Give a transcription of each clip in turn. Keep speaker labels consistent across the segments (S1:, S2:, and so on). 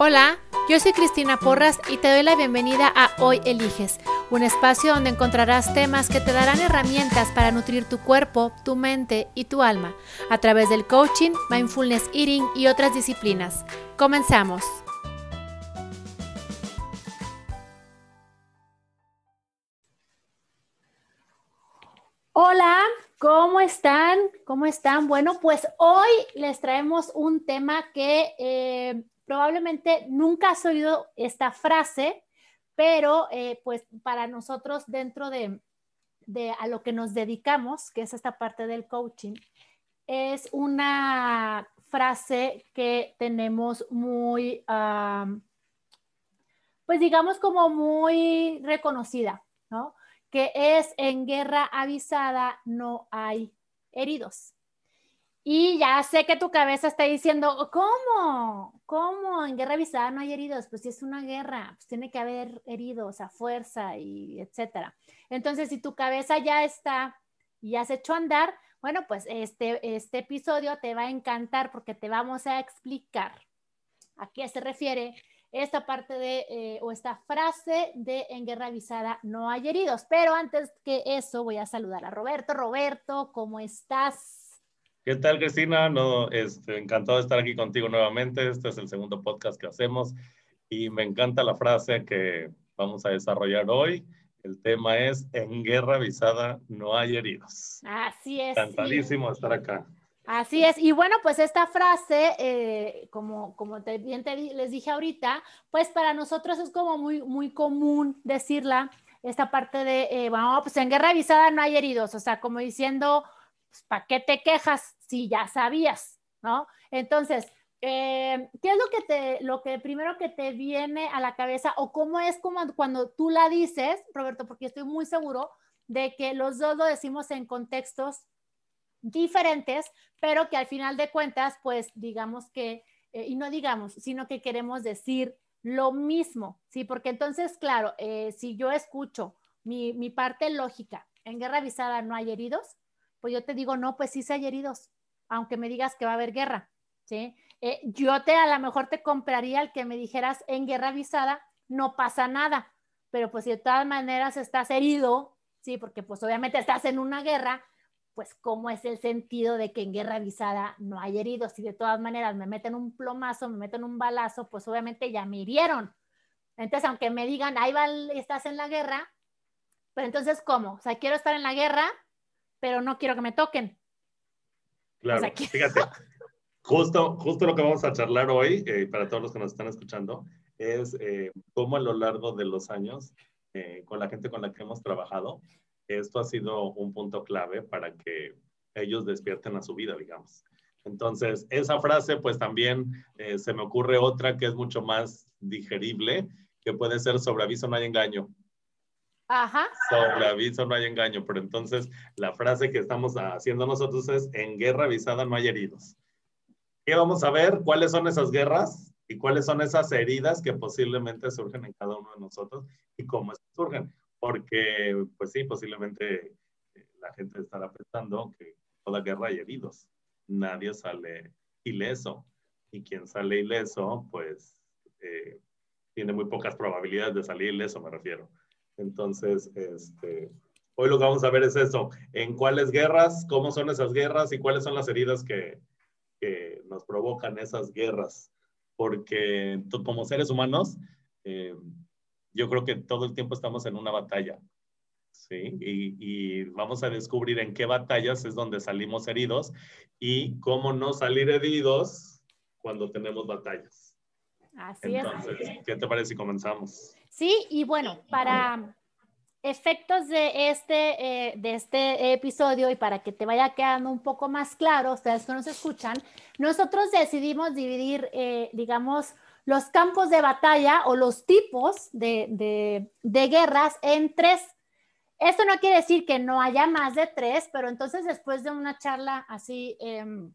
S1: Hola, yo soy Cristina Porras y te doy la bienvenida a Hoy Eliges, un espacio donde encontrarás temas que te darán herramientas para nutrir tu cuerpo, tu mente y tu alma a través del coaching, mindfulness eating y otras disciplinas. Comenzamos. Hola, ¿cómo están? ¿Cómo están? Bueno, pues hoy les traemos un tema que eh, probablemente nunca has oído esta frase, pero eh, pues para nosotros dentro de, a lo que nos dedicamos, que es esta parte del coaching, es una frase que tenemos muy, pues digamos como muy reconocida, ¿no? Que es en guerra avisada no hay heridos. Y ya sé que tu cabeza está diciendo, ¿cómo? ¿Cómo? En guerra avisada no hay heridos. Pues si es una guerra, pues tiene que haber heridos a fuerza y etcétera. Entonces, si tu cabeza ya está y has hecho andar, bueno, pues este, este episodio te va a encantar porque te vamos a explicar a qué se refiere esta parte de, eh, o esta frase de en guerra avisada no hay heridos. Pero antes que eso, voy a saludar a Roberto. Roberto, ¿cómo estás?
S2: ¿Qué tal, Cristina? No, este, encantado de estar aquí contigo nuevamente. Este es el segundo podcast que hacemos y me encanta la frase que vamos a desarrollar hoy. El tema es, en guerra avisada no hay heridos.
S1: Así es.
S2: Encantadísimo estar acá.
S1: Así es. Y bueno, pues esta frase, eh, como, como bien te, les dije ahorita, pues para nosotros es como muy, muy común decirla, esta parte de, eh, bueno, pues en guerra avisada no hay heridos, o sea, como diciendo, pues, ¿para qué te quejas si ya sabías, ¿no? Entonces, eh, ¿qué es lo que te, lo que primero que te viene a la cabeza o cómo es como cuando tú la dices, Roberto, porque estoy muy seguro de que los dos lo decimos en contextos diferentes, pero que al final de cuentas, pues digamos que, eh, y no digamos, sino que queremos decir lo mismo, ¿sí? Porque entonces, claro, eh, si yo escucho mi, mi parte lógica, en guerra avisada no hay heridos, pues yo te digo, no, pues sí se hay heridos, aunque me digas que va a haber guerra, ¿sí? Eh, yo te, a lo mejor te compraría el que me dijeras en guerra avisada, no pasa nada, pero pues si de todas maneras estás herido, ¿sí? Porque pues obviamente estás en una guerra, pues cómo es el sentido de que en guerra avisada no hay heridos, si de todas maneras me meten un plomazo, me meten un balazo, pues obviamente ya me hirieron. Entonces, aunque me digan, ahí estás en la guerra, pero entonces, ¿cómo? O sea, quiero estar en la guerra, pero no quiero que me toquen.
S2: Claro, fíjate, justo, justo lo que vamos a charlar hoy, eh, para todos los que nos están escuchando, es eh, cómo a lo largo de los años, eh, con la gente con la que hemos trabajado, esto ha sido un punto clave para que ellos despierten a su vida, digamos. Entonces, esa frase, pues también se me ocurre otra que es mucho más digerible, que puede ser sobre aviso no hay engaño.
S1: Ajá.
S2: Sobre aviso no hay engaño, pero entonces la frase que estamos haciendo nosotros es, en guerra avisada no hay heridos. ¿Qué vamos a ver? ¿Cuáles son esas guerras? ¿Y cuáles son esas heridas que posiblemente surgen en cada uno de nosotros? ¿Y cómo surgen? Porque, pues sí, posiblemente eh, la gente estará pensando que toda guerra hay heridos. Nadie sale ileso. Y quien sale ileso, pues eh, tiene muy pocas probabilidades de salir ileso, me refiero. Entonces, este, hoy lo que vamos a ver es eso, en cuáles guerras, cómo son esas guerras y cuáles son las heridas que, que nos provocan esas guerras. Porque como seres humanos, eh, yo creo que todo el tiempo estamos en una batalla. ¿sí? Y, y, vamos a descubrir en qué batallas es donde salimos heridos y cómo no salir heridos cuando tenemos batallas.
S1: Así
S2: Entonces, ¿qué te parece si comenzamos?
S1: Sí, y bueno, para efectos de este, eh, de este episodio y para que te vaya quedando un poco más claro, ustedes que nos escuchan, nosotros decidimos dividir, eh, digamos, los campos de batalla o los tipos de, guerras en tres. Esto no quiere decir que no haya más de tres, pero entonces después de una charla así em,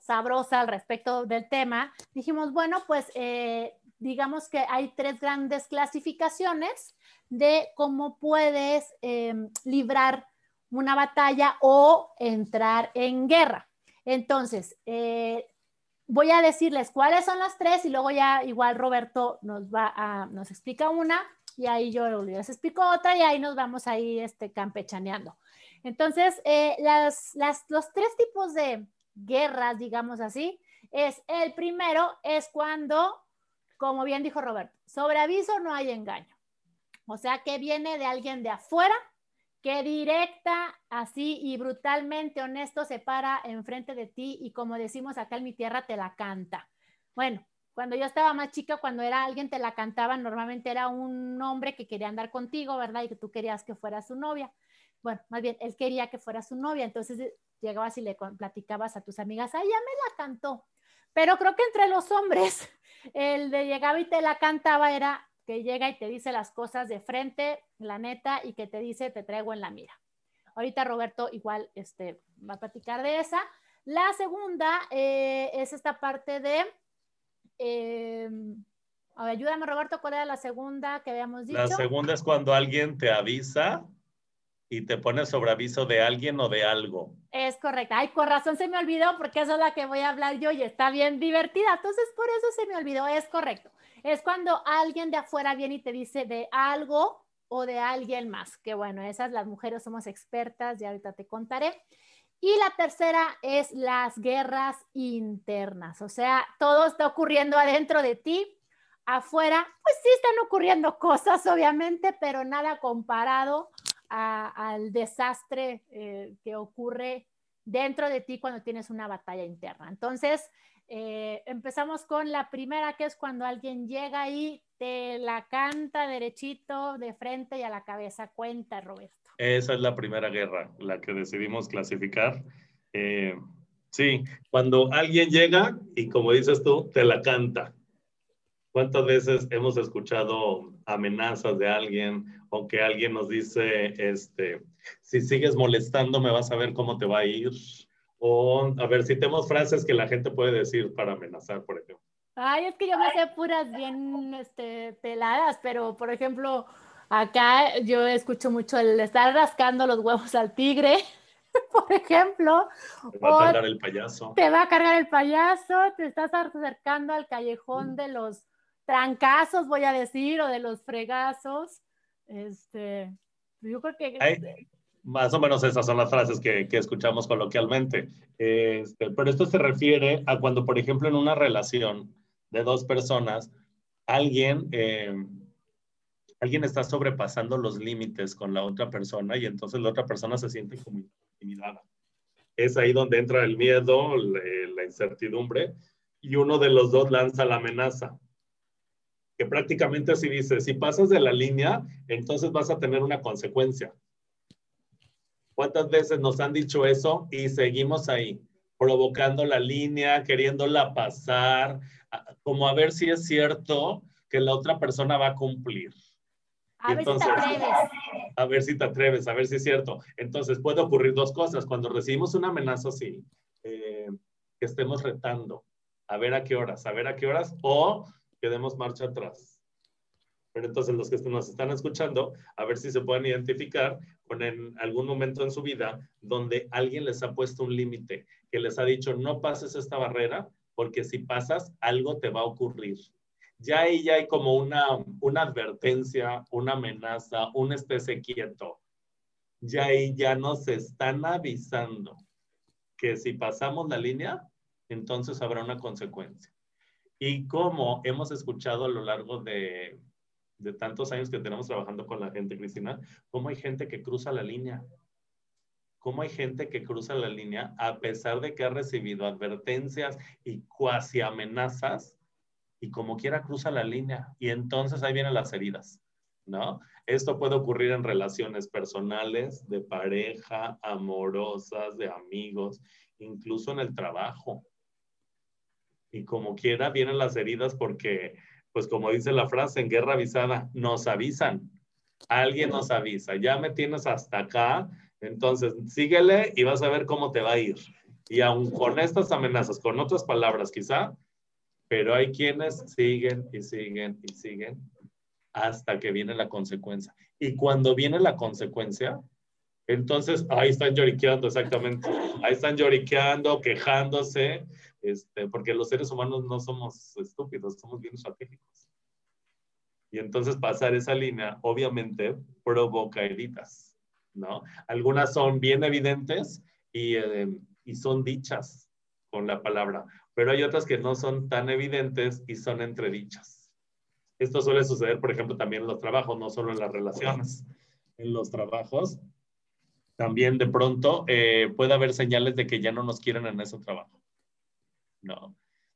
S1: sabrosa al respecto del tema, dijimos, bueno, pues eh, digamos que hay tres grandes clasificaciones de cómo puedes em, librar una batalla o entrar en guerra. Entonces, eh, voy a decirles cuáles son las tres y luego ya igual Roberto nos va a, nos explica una y ahí yo les explico otra y ahí nos vamos ahí este, campechaneando. Entonces, eh, las, las, los tres tipos de guerras, digamos así, es el primero es cuando, como bien dijo Roberto, sobre aviso no hay engaño. O sea, que viene de alguien de afuera que directa, así y brutalmente honesto se para enfrente de ti y como decimos acá en mi tierra, te la canta. Bueno, cuando yo estaba más chica, cuando era alguien te la cantaba, normalmente era un hombre que quería andar contigo, ¿verdad? Y que tú querías que fuera su novia. Bueno, más bien, él quería que fuera su novia, entonces eh, llegabas y le platicabas a tus amigas, ay, ya me la cantó. Pero creo que entre los hombres, el de llegaba y te la cantaba era que llega y te dice las cosas de frente, la neta, y que te dice, te traigo en la mira. Ahorita Roberto igual este, va a platicar de esa. La segunda eh, es esta parte de, eh, ayúdame Roberto, ¿cuál era la segunda que habíamos dicho?
S2: La segunda es cuando alguien te avisa y te pone sobre aviso de alguien o de algo.
S1: Es correcto. Ay, con razón se me olvidó porque esa es la que voy a hablar yo y está bien divertida. Entonces, por eso se me olvidó. Es correcto es cuando alguien de afuera viene y te dice de algo o de alguien más. Que bueno, esas las mujeres somos expertas y ahorita te contaré. Y la tercera es las guerras internas, o sea, todo está ocurriendo adentro de ti, afuera, pues sí están ocurriendo cosas, obviamente, pero nada comparado al desastre eh, que ocurre dentro de ti cuando tienes una batalla interna. Entonces, eh, empezamos con la primera, que es cuando alguien llega y te la canta derechito, de frente y a la cabeza. Cuenta, Roberto.
S2: Esa es la primera guerra, la que decidimos clasificar. Eh, sí, cuando alguien llega y como dices tú, te la canta. ¿Cuántas veces hemos escuchado amenazas de alguien o que alguien nos dice, este, si sigues molestando me vas a ver cómo te va a ir? O, a ver, citemos frases que la gente puede decir para amenazar, por ejemplo.
S1: Ay, es que yo me sé puras bien este, peladas, pero por ejemplo, acá yo escucho mucho el estar rascando los huevos al tigre, por ejemplo.
S2: Te va a cargar el payaso.
S1: Te va a cargar el payaso, te estás acercando al callejón de los trancazos, voy a decir, o de los fregazos. Este, yo creo que...
S2: Más o menos esas son las frases que, escuchamos coloquialmente. Este, pero esto se refiere a cuando, por ejemplo, en una relación de dos personas, alguien, eh, alguien está sobrepasando los límites con la otra persona y entonces la otra persona se siente como intimidada. Es ahí donde entra el miedo, la incertidumbre, y uno de los dos lanza la amenaza que prácticamente así dice, si pasas de la línea, entonces vas a tener una consecuencia. ¿Cuántas veces nos han dicho eso y seguimos ahí, provocando la línea, queriéndola pasar, como a ver si es cierto que la otra persona va a cumplir?
S1: A ver si te atreves.
S2: A ver si te atreves, a ver si es cierto. Entonces puede ocurrir dos cosas. Cuando recibimos una amenaza así, eh, que estemos retando, a ver a qué horas, a ver a qué horas, o que demos marcha atrás entonces los que nos están escuchando, a ver si se pueden identificar con en algún momento en su vida donde alguien les ha puesto un límite, que les ha dicho, no pases esta barrera, porque si pasas, algo te va a ocurrir. Ya ahí ya hay como una, una advertencia, una amenaza, un especie quieto. Ya ahí ya nos están avisando que si pasamos la línea, entonces habrá una consecuencia. Y como hemos escuchado a lo largo de, de tantos años que tenemos trabajando con la gente, Cristina, cómo hay gente que cruza la línea. Cómo hay gente que cruza la línea a pesar de que ha recibido advertencias y cuasi amenazas y como quiera cruza la línea y entonces ahí vienen las heridas, ¿no? Esto puede ocurrir en relaciones personales, de pareja, amorosas, de amigos, incluso en el trabajo. Y como quiera vienen las heridas porque pues como dice la frase, en guerra avisada, nos avisan. Alguien nos avisa, ya me tienes hasta acá, entonces síguele y vas a ver cómo te va a ir. Y aun con estas amenazas, con otras palabras quizá, pero hay quienes siguen y siguen y siguen hasta que viene la consecuencia. Y cuando viene la consecuencia, entonces ahí están lloriqueando exactamente. Ahí están lloriqueando, quejándose, este, porque los seres humanos no somos estúpidos, somos bien estratégicos. Y entonces pasar esa línea, obviamente, provoca heridas, ¿no? Algunas son bien evidentes y, eh, y son dichas con la palabra, pero hay otras que no son tan evidentes y son entredichas. Esto suele suceder, por ejemplo, también en los trabajos, no solo en las relaciones. En los trabajos, también de pronto eh, puede haber señales de que ya no nos quieren en ese trabajo.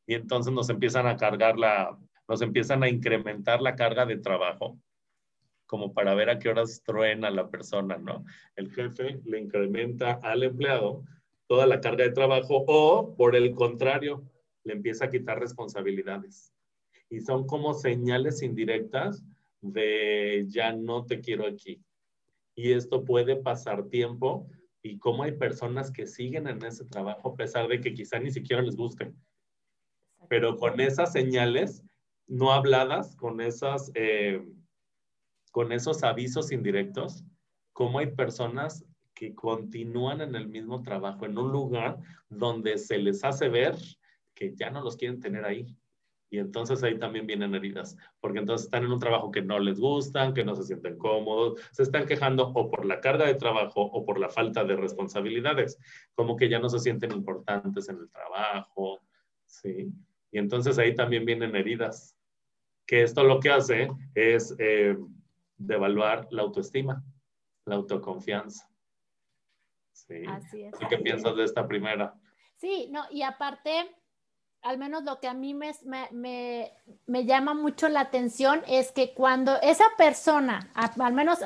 S2: Y entonces nos empiezan a cargar la, nos empiezan a incrementar la carga de trabajo, como para ver a qué horas truena la persona, ¿no? El jefe le incrementa al empleado toda la carga de trabajo o, por el contrario, le empieza a quitar responsabilidades. Y son como señales indirectas de ya no te quiero aquí. Y esto puede pasar tiempo y cómo hay personas que siguen en ese trabajo a pesar de que quizá ni siquiera les guste. Pero con esas señales no habladas, con, esas, eh, con esos avisos indirectos, cómo hay personas que continúan en el mismo trabajo, en un lugar donde se les hace ver que ya no los quieren tener ahí. Y entonces ahí también vienen heridas, porque entonces están en un trabajo que no les gustan, que no se sienten cómodos, se están quejando o por la carga de trabajo o por la falta de responsabilidades, como que ya no se sienten importantes en el trabajo, ¿sí? Y entonces ahí también vienen heridas, que esto lo que hace es eh, devaluar la autoestima, la autoconfianza. Sí. Así es. ¿Qué piensas de esta primera?
S1: Sí, no, y aparte, al menos lo que a mí me, me, me, llama mucho la atención es que cuando esa persona, al menos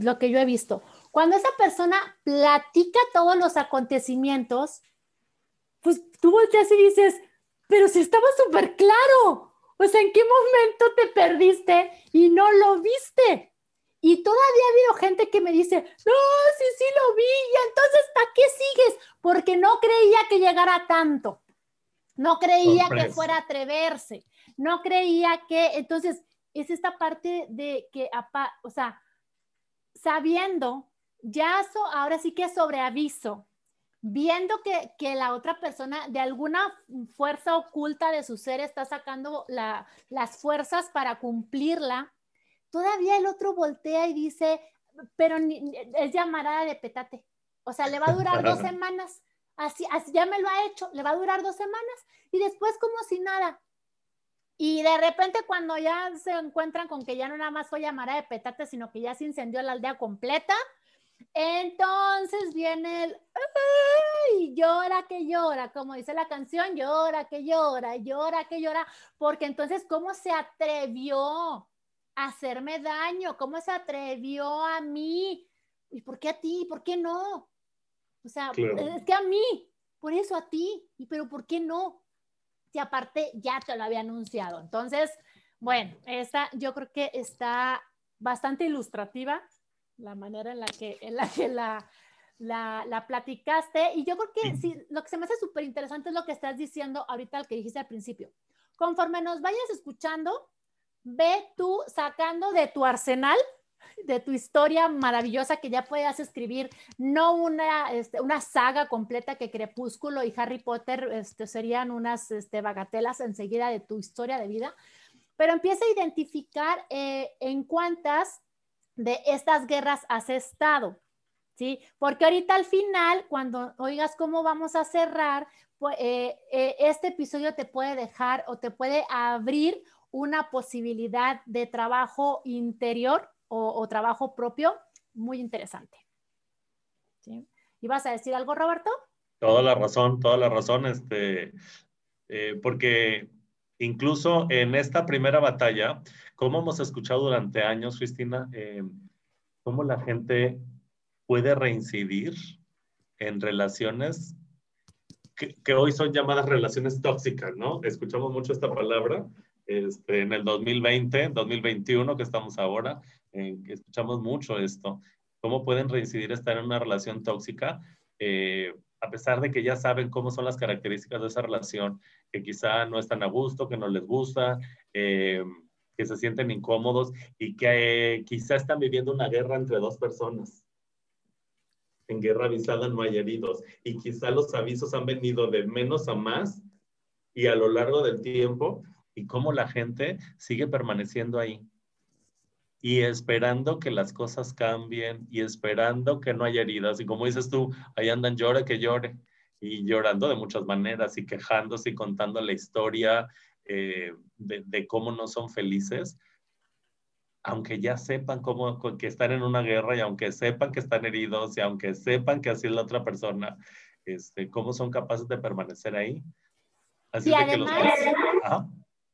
S1: lo que yo he visto, cuando esa persona platica todos los acontecimientos, pues tú volteas y dices, pero si estaba súper claro, o sea, ¿en qué momento te perdiste y no lo viste? Y todavía ha habido gente que me dice, no, sí, sí lo vi, y entonces, ¿para qué sigues? Porque no creía que llegara tanto. No creía que fuera a atreverse, no creía que, entonces, es esta parte de que, o sea, sabiendo, ya ahora sí que sobre aviso, viendo que, que, la otra persona de alguna fuerza oculta de su ser está sacando las fuerzas para cumplirla, todavía el otro voltea y dice, pero es llamarada de petate. O sea, le va a durar dos semanas. Así, ya me lo ha hecho, le va a durar dos semanas y después como si nada. Y de repente cuando ya se encuentran con que ya no nada más fue llamada de petate, sino que ya se incendió la aldea completa, entonces viene el, ¡ay! llora que llora, como dice la canción, llora que llora, llora que llora, porque entonces, ¿cómo se atrevió a hacerme daño? ¿Cómo se atrevió a mí? ¿Y por qué a ti? ¿Por qué no? O sea, es que a mí, por eso a ti, y pero ¿por qué no? Si aparte ya te lo había anunciado. Entonces, bueno, esta yo creo que está bastante ilustrativa la manera en la que, en la, que la, la, la, platicaste. Y yo creo que sí, lo que se me hace súper interesante es lo que estás diciendo ahorita, lo que dijiste al principio. Conforme nos vayas escuchando, ve tú sacando de tu arsenal de tu historia maravillosa que ya puedas escribir, no una, este, una saga completa que Crepúsculo y Harry Potter este, serían unas este, bagatelas enseguida de tu historia de vida, pero empieza a identificar eh, en cuántas de estas guerras has estado. ¿Sí? Porque ahorita al final, cuando oigas cómo vamos a cerrar, pues, eh, eh, este episodio te puede dejar o te puede abrir una posibilidad de trabajo interior o, trabajo propio muy interesante. ¿Sí? ¿Ibas a decir algo, Roberto?
S2: Toda la razón, toda la razón, este, eh, porque incluso en esta primera batalla, como hemos escuchado durante años, Cristina, eh, cómo la gente puede reincidir en relaciones que, que, hoy son llamadas relaciones tóxicas, ¿no? Escuchamos mucho esta palabra este, en el 2020, 2021 que estamos ahora, escuchamos mucho esto, cómo pueden reincidir estar en una relación tóxica, eh, a pesar de que ya saben cómo son las características de esa relación, que quizá no están a gusto, que no les gusta, eh, que se sienten incómodos y que eh, quizá están viviendo una guerra entre dos personas. En guerra avisada no hay heridos y quizá los avisos han venido de menos a más y a lo largo del tiempo y cómo la gente sigue permaneciendo ahí y esperando que las cosas cambien y esperando que no haya heridas. Y como dices tú, ahí andan llore que llore y llorando de muchas maneras y quejándose y contando la historia eh, de, cómo no son felices, aunque ya sepan cómo, que están en una guerra y aunque sepan que están heridos y aunque sepan que así es la otra persona, este, cómo son capaces de permanecer ahí.
S1: Así y además,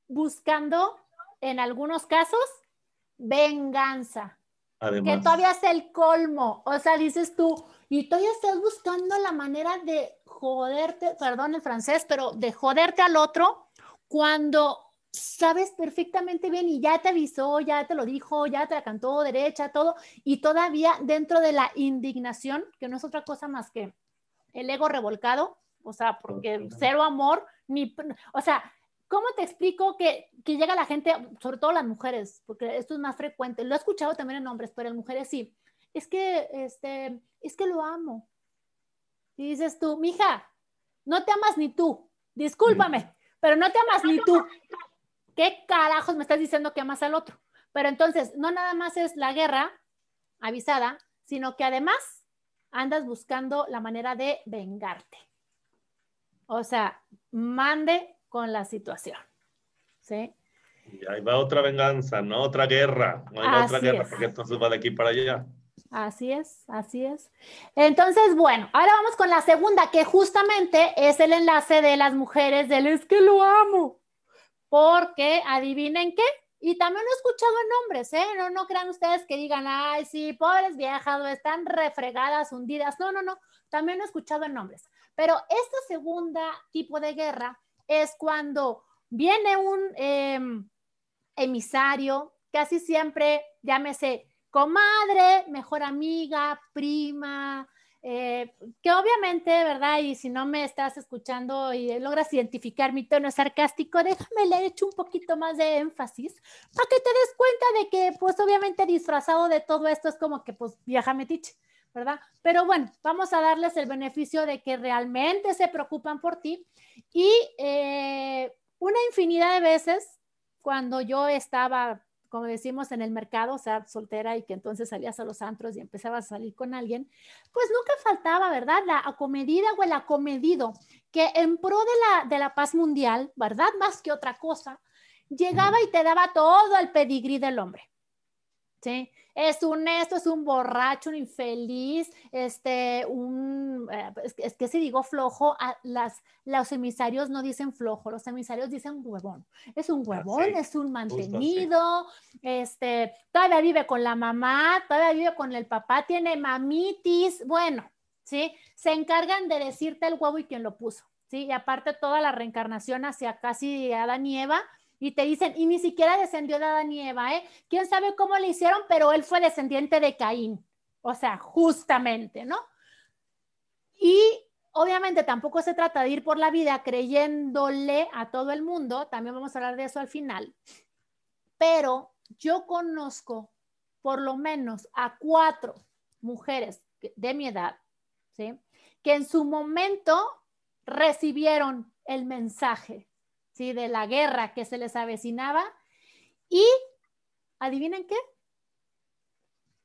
S1: buscando en algunos casos venganza. Además. Que todavía es el colmo. O sea, dices tú, y todavía estás buscando la manera de joderte, perdón el francés, pero de joderte al otro cuando sabes perfectamente bien y ya te avisó, ya te lo dijo, ya te la cantó derecha, todo, y todavía dentro de la indignación, que no es otra cosa más que el ego revolcado, o sea, porque cero amor, ni, o sea, ¿cómo te explico que, que, llega la gente, sobre todo las mujeres, porque esto es más frecuente, lo he escuchado también en hombres, pero en mujeres sí, es que, este, es que lo amo. Y dices tú, mija, no te amas ni tú, discúlpame, pero no te amas ni tú. ¿Qué carajos me estás diciendo que amas al otro? Pero entonces, no nada más es la guerra avisada, sino que además andas buscando la manera de vengarte. O sea, mande con la situación. ¿Sí?
S2: Y ahí va otra venganza, ¿no? Otra guerra. No hay otra guerra, porque entonces va de aquí para allá.
S1: Así es, así es. Entonces, bueno, ahora vamos con la segunda, que justamente es el enlace de las mujeres del es que lo amo. Porque adivinen qué, y también lo he escuchado en hombres, ¿eh? No, no crean ustedes que digan, ay, sí, pobres viejas, están refregadas, hundidas. No, no, no, también lo he escuchado en hombres. Pero esta segunda tipo de guerra es cuando viene un em, emisario, casi siempre, llámese comadre, mejor amiga, prima, eh, que obviamente, ¿verdad? Y si no me estás escuchando y logras identificar mi tono sarcástico, déjame le hecho un poquito más de énfasis para que te des cuenta de que, pues obviamente disfrazado de todo esto es como que, pues, viaja metiche, ¿verdad? Pero bueno, vamos a darles el beneficio de que realmente se preocupan por ti y eh, una infinidad de veces cuando yo estaba como decimos en el mercado, o sea, soltera y que entonces salías a los antros y empezabas a salir con alguien, pues nunca faltaba, ¿verdad? La acomedida o el acomedido, que en pro de la, de la paz mundial, ¿verdad? Más que otra cosa, llegaba y te daba todo el pedigrí del hombre. ¿Sí? es un esto, es un borracho, un infeliz, este, un, eh, es, que si digo flojo, las, los emisarios no dicen flojo, los emisarios dicen huevón. Es un huevón, es un mantenido, este, todavía vive con la mamá, todavía vive con el papá, tiene mamitis, bueno, ¿sí? Se encargan de decirte el huevo y quién lo puso, ¿sí? Y aparte toda la reencarnación hacia casi Adán y Eva, y te dicen, y ni siquiera descendió de Adán y Eva, ¿eh? ¿Quién sabe cómo le hicieron? Pero él fue descendiente de Caín. O sea, justamente, ¿no? Y obviamente tampoco se trata de ir por la vida creyéndole a todo el mundo, también vamos a hablar de eso al final, pero yo conozco por lo menos a cuatro mujeres de mi edad, ¿sí? Que en su momento recibieron el mensaje ¿sí? de la guerra que se les avecinaba. Y, ¿adivinen qué?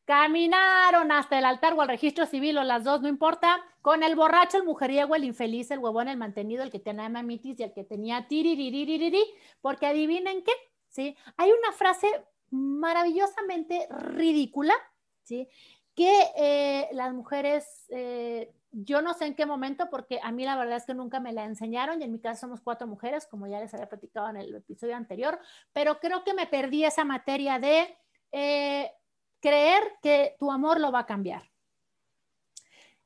S1: Caminaron hasta el altar o al registro civil o las dos, no importa, con el borracho, el mujeriego, el infeliz, el huevón, el mantenido, el que tenía mamitis y el que tenía tiririririri, porque adivinen qué, ¿sí? Hay una frase maravillosamente ridícula, ¿sí? Que eh, las mujeres eh, yo no sé en qué momento, porque a mí la verdad es que nunca me la enseñaron y en mi caso somos cuatro mujeres, como ya les había platicado en el episodio anterior, pero creo que me perdí esa materia de eh, creer que tu amor lo va a cambiar.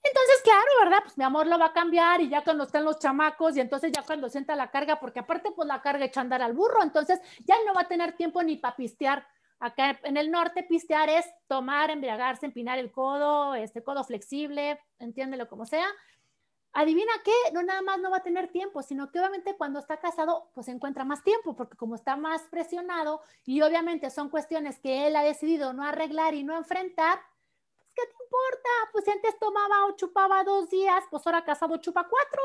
S1: Entonces, claro, ¿verdad? Pues mi amor lo va a cambiar y ya cuando están los chamacos y entonces ya cuando sienta la carga, porque aparte pues la carga echa a andar al burro, entonces ya no va a tener tiempo ni para pistear Acá en el norte, pistear es tomar, embriagarse, empinar el codo, este codo flexible, entiéndelo como sea. Adivina qué, no nada más no va a tener tiempo, sino que obviamente cuando está casado, pues encuentra más tiempo, porque como está más presionado y obviamente son cuestiones que él ha decidido no arreglar y no enfrentar, pues ¿qué te importa? Pues si antes tomaba o chupaba dos días, pues ahora casado chupa cuatro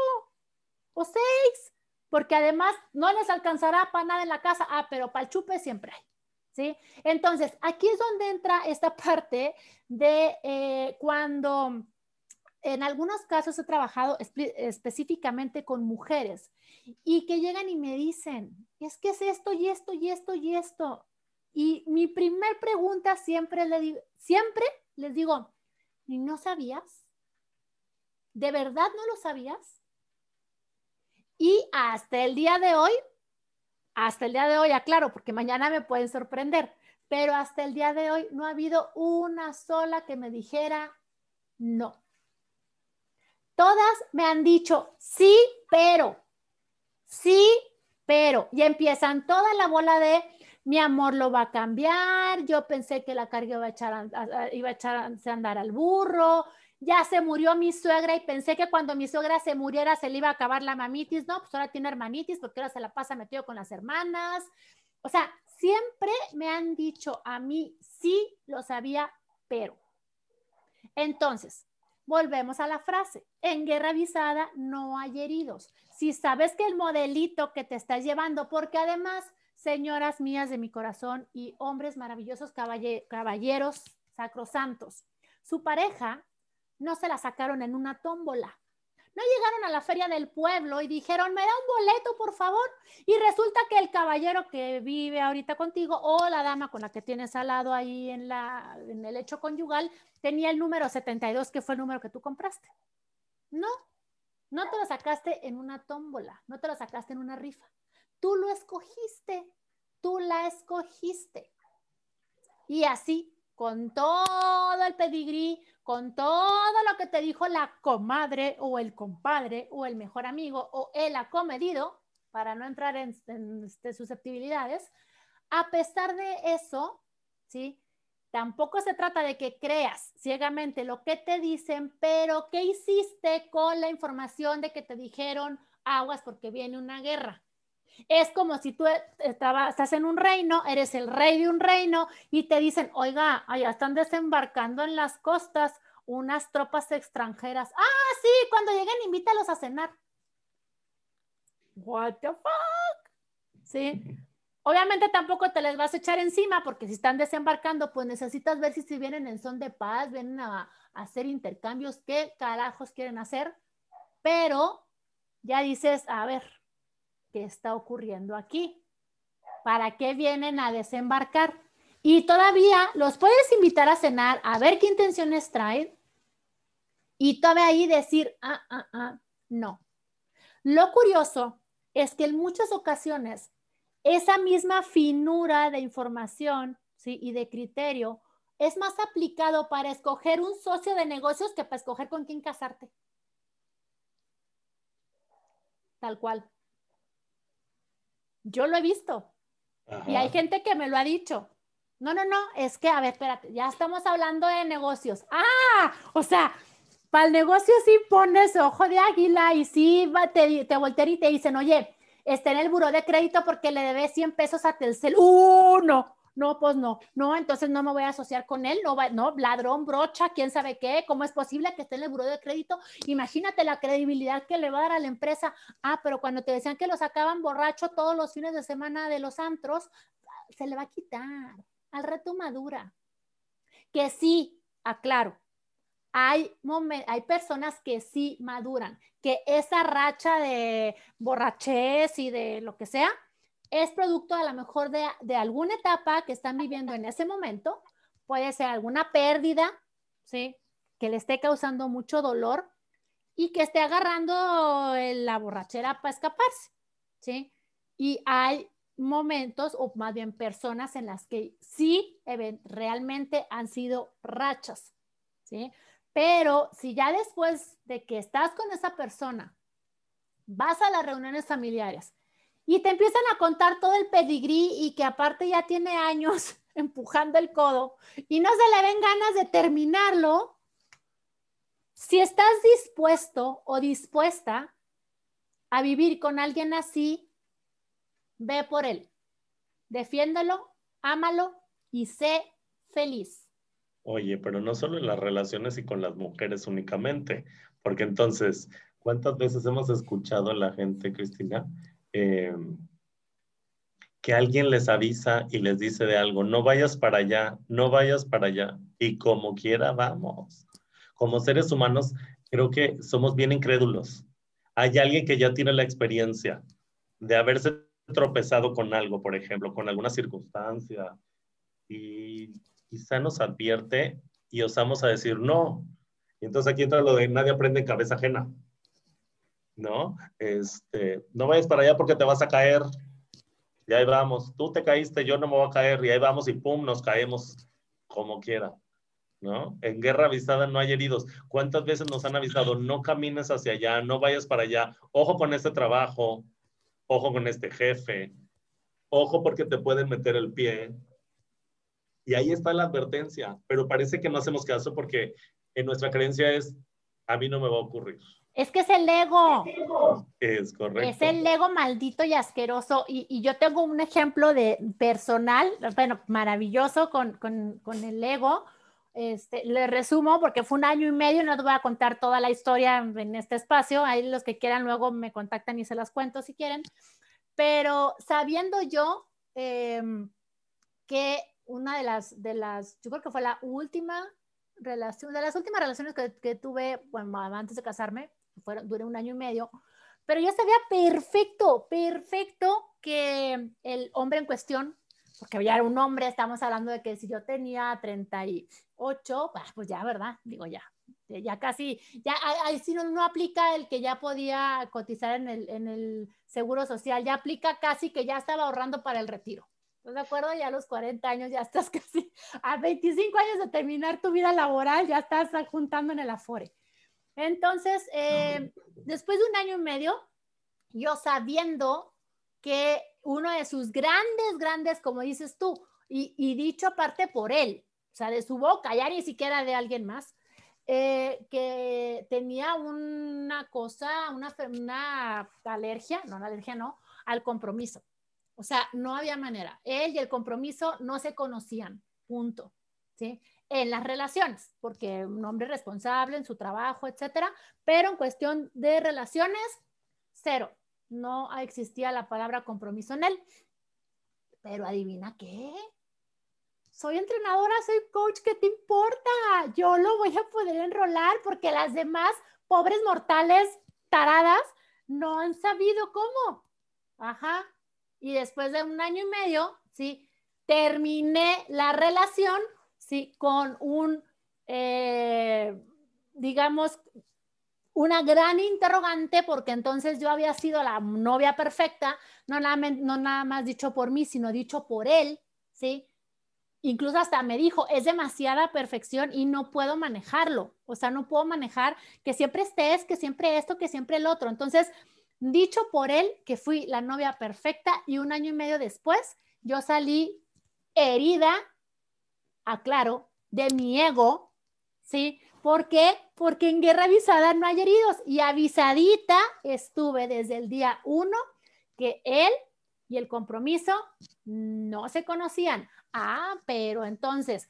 S1: o seis. porque además no les alcanzará para nada en la casa, ah, pero para el chupe siempre hay. Entonces, aquí es donde entra esta parte de eh, cuando en algunos casos he trabajado específicamente con mujeres y que llegan y me dicen, es que es esto y esto y esto y esto. Y mi primer pregunta siempre, siempre les digo, ¿y no sabías? ¿De verdad no lo sabías? Y hasta el día de hoy, hasta el día de hoy, aclaro, porque mañana me pueden sorprender, pero hasta el día de hoy no ha habido una sola que me dijera no. Todas me han dicho sí, pero, sí, pero, y empiezan toda la bola de mi amor lo va a cambiar, yo pensé que la carga iba a a echarse a andar al burro, ya se murió mi suegra y pensé que cuando mi suegra se muriera se le iba a acabar la mamitis, no, pues ahora tiene hermanitis porque ahora se la pasa metido con las hermanas. O sea, siempre me han dicho a mí, sí, lo sabía, pero. Entonces, volvemos a la frase, en guerra avisada no hay heridos. Si sabes que el modelito que te estás llevando, porque además, señoras mías de mi corazón y hombres maravillosos, caballeros sacrosantos, su pareja no se la sacaron en una tómbola. No llegaron a la feria del pueblo y dijeron, me da un boleto, por favor. Y resulta que el caballero que vive ahorita contigo o la dama con la que tienes al lado ahí en, la, en el hecho conyugal tenía el número 72, que fue el número que tú compraste. No, no te lo sacaste en una tómbola, no te lo sacaste en una rifa. Tú lo escogiste, tú la escogiste. Y así, con todo el pedigrí, con todo lo que te dijo la comadre o el compadre o el mejor amigo o el acomedido, para no entrar en, este, susceptibilidades, a pesar de eso, ¿sí? Tampoco se trata de que creas ciegamente lo que te dicen, pero ¿qué hiciste con la información de que te dijeron aguas porque viene una guerra? Es como si tú estás en un reino, eres el rey de un reino y te dicen, oiga, allá están desembarcando en las costas unas tropas extranjeras. Ah, sí, cuando lleguen invítalos a cenar. What the fuck? Sí. Obviamente tampoco te les vas a echar encima porque si están desembarcando, pues necesitas ver si, si vienen en son de paz, vienen a, a hacer intercambios, qué carajos quieren hacer. Pero ya dices, a ver, ¿qué está ocurriendo aquí? ¿Para qué vienen a desembarcar? Y todavía los puedes invitar a cenar, a ver qué intenciones traen, y todavía ahí decir, ah, ah, ah, no. Lo curioso es que en muchas ocasiones esa misma finura de información y de criterio es más aplicado para escoger un socio de negocios que para escoger con quién casarte. Tal cual. Yo lo he visto. Y hay gente que me lo ha dicho. No, no, no, es que, a ver, espérate, ya estamos hablando de negocios. Ah, o sea, para el negocio sí pones ojo de águila y sí te, te voltean y te dicen, oye, está en el buró de crédito porque le debes 100 pesos a Telcel. ¡Uh, no! Pues no, no, entonces no me voy a asociar con él, no, va, no, ladrón, brocha, quién sabe qué, cómo es posible que esté en el buró de crédito. Imagínate la credibilidad que le va a dar a la empresa. Ah, pero cuando te decían que lo sacaban borracho todos los fines de semana de los antros, se le va a quitar. Al reto madura. Que sí, aclaro, hay, hay personas que sí maduran, que esa racha de borrachez y de lo que sea, es producto a lo mejor de, alguna etapa que están viviendo en ese momento, puede ser alguna pérdida, ¿sí? Que le esté causando mucho dolor y que esté agarrando la borrachera para escaparse, ¿sí? Y hay momentos o más bien personas en las que sí realmente han sido rachas, ¿sí? Pero si ya después de que estás con esa persona, vas a las reuniones familiares y te empiezan a contar todo el pedigrí y que aparte ya tiene años empujando el codo y no se le ven ganas de terminarlo, si estás dispuesto o dispuesta a vivir con alguien así, ve por él, defiéndelo, ámalo y sé feliz.
S2: Oye, pero no solo en las relaciones y con las mujeres únicamente, porque entonces, ¿cuántas veces hemos escuchado a la gente, Cristina, eh, que alguien les avisa y les dice de algo, no vayas para allá, no vayas para allá, y como quiera vamos. Como seres humanos, creo que somos bien incrédulos. Hay alguien que ya tiene la experiencia de haberse tropezado con algo, por ejemplo, con alguna circunstancia, y quizá nos advierte y osamos a decir no. Y entonces aquí entra lo de nadie aprende en cabeza ajena. ¿No? Este, no vayas para allá porque te vas a caer. Y ahí vamos. Tú te caíste, yo no me voy a caer. Y ahí vamos y pum, nos caemos como quiera. ¿No? En guerra avisada no hay heridos. ¿Cuántas veces nos han avisado? No camines hacia allá, no vayas para allá. Ojo con este trabajo. Ojo con este jefe. Ojo porque te pueden meter el pie. Y ahí está la advertencia, pero parece que no hacemos caso porque en nuestra creencia es, a mí no me va a ocurrir.
S1: Es que es el ego.
S2: Es correcto.
S1: Es el ego maldito y asqueroso. Y, yo tengo un ejemplo de personal, bueno, maravilloso con, con, con, el ego. Este, le resumo porque fue un año y medio, no te voy a contar toda la historia en este espacio. Ahí los que quieran luego me contactan y se las cuento si quieren. Pero sabiendo yo eh, que una de las, de las, yo creo que fue la última relación, de las últimas relaciones que, tuve, bueno, antes de casarme, fueron, duré un año y medio, pero yo sabía perfecto, perfecto que el hombre en cuestión, porque ya era un hombre, estamos hablando de que si yo tenía 38, pues ya, ¿verdad? Digo, ya, ya casi, ya ahí sí no, no, aplica el que ya podía cotizar en el, en el seguro social, ya aplica casi que ya estaba ahorrando para el retiro. ¿Estás de acuerdo? Ya a los 40 años ya estás casi, a 25 años de terminar tu vida laboral, ya estás juntando en el Afore. Entonces, eh, después de un año y medio, yo sabiendo que uno de sus grandes, grandes, como dices tú, y, dicho aparte por él, o sea, de su boca, ya ni siquiera de alguien más, eh, que tenía una cosa, una, una alergia, no, una alergia no, al compromiso. O sea, no había manera. Él y el compromiso no se conocían, punto. ¿Sí? En las relaciones, porque un hombre responsable en su trabajo, etcétera, pero en cuestión de relaciones, cero. No existía la palabra compromiso en él. Pero adivina qué. Soy entrenadora, soy coach, ¿qué te importa? Yo lo voy a poder enrolar porque las demás pobres mortales taradas no han sabido cómo. Ajá, y después de un año y medio, ¿sí? Terminé la relación, ¿sí? Con un, eh, digamos, una gran interrogante, porque entonces yo había sido la novia perfecta, no nada, no nada más dicho por mí, sino dicho por él, ¿sí? Incluso hasta me dijo, es demasiada perfección y no puedo manejarlo. O sea, no puedo manejar que siempre estés, que siempre esto, que siempre el otro. Entonces, dicho por él que fui la novia perfecta y un año y medio después yo salí herida, aclaro, de mi ego, ¿sí? ¿Por qué? Porque en guerra avisada no hay heridos y avisadita estuve desde el día uno que él y el compromiso no se conocían. Ah, pero entonces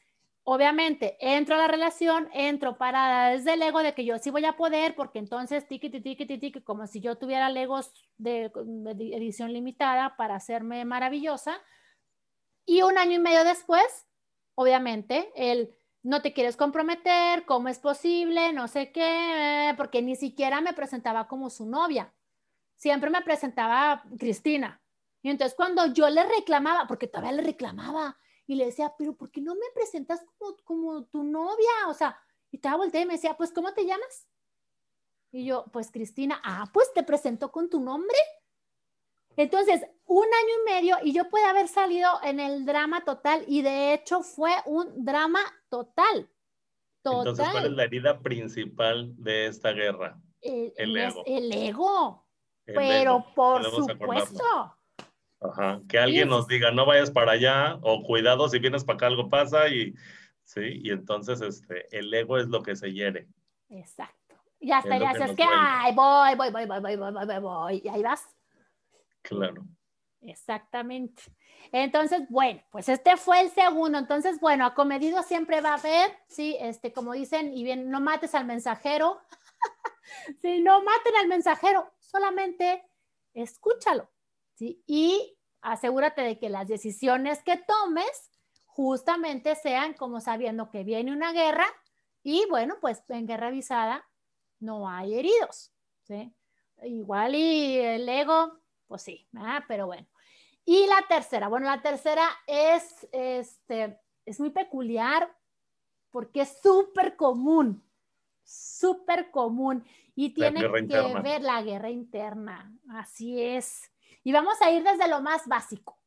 S1: obviamente entro a la relación, entro parada desde el ego de que yo sí voy a poder, porque entonces tiki, tiki, tiki, tiki, como si yo tuviera legos de, de, edición limitada para hacerme maravillosa. Y un año y medio después, obviamente, el no te quieres comprometer, cómo es posible, no sé qué, porque ni siquiera me presentaba como su novia. Siempre me presentaba Cristina. Y entonces cuando yo le reclamaba, porque todavía le reclamaba, y le decía, pero ¿por qué no me presentas como, como tu novia? O sea, y estaba volteada y me decía, pues, ¿cómo te llamas? Y yo, pues, Cristina, ah, pues te presento con tu nombre. Entonces, un año y medio y yo pude haber salido en el drama total y de hecho fue un drama total.
S2: Total. Entonces, ¿cuál es la herida principal de esta guerra?
S1: El, ego. El ego. Pero por supuesto.
S2: Ajá, que alguien nos diga, no vayas para allá, o cuidado, si vienes para acá algo pasa, y sí, y entonces este, el ego es lo que se hiere.
S1: Exacto. Ya está, ya es que, ay, voy, voy, voy, voy, voy, voy, voy, voy, y ahí vas.
S2: Claro.
S1: Exactamente. Entonces, bueno, pues este fue el segundo. Entonces, bueno, acomedido siempre va a haber, sí, este, como dicen, y bien, no mates al mensajero. sí, no maten al mensajero, solamente escúchalo ¿sí? Y asegúrate de que las decisiones que tomes justamente sean como sabiendo que viene una guerra y bueno, pues en guerra avisada no hay heridos, ¿sí? Igual y el ego, pues sí, pero bueno. Y la tercera, bueno, la tercera es, este, es muy peculiar porque es súper común, súper común y tiene que ver la guerra interna, así es. Y vamos a ir desde lo más básico,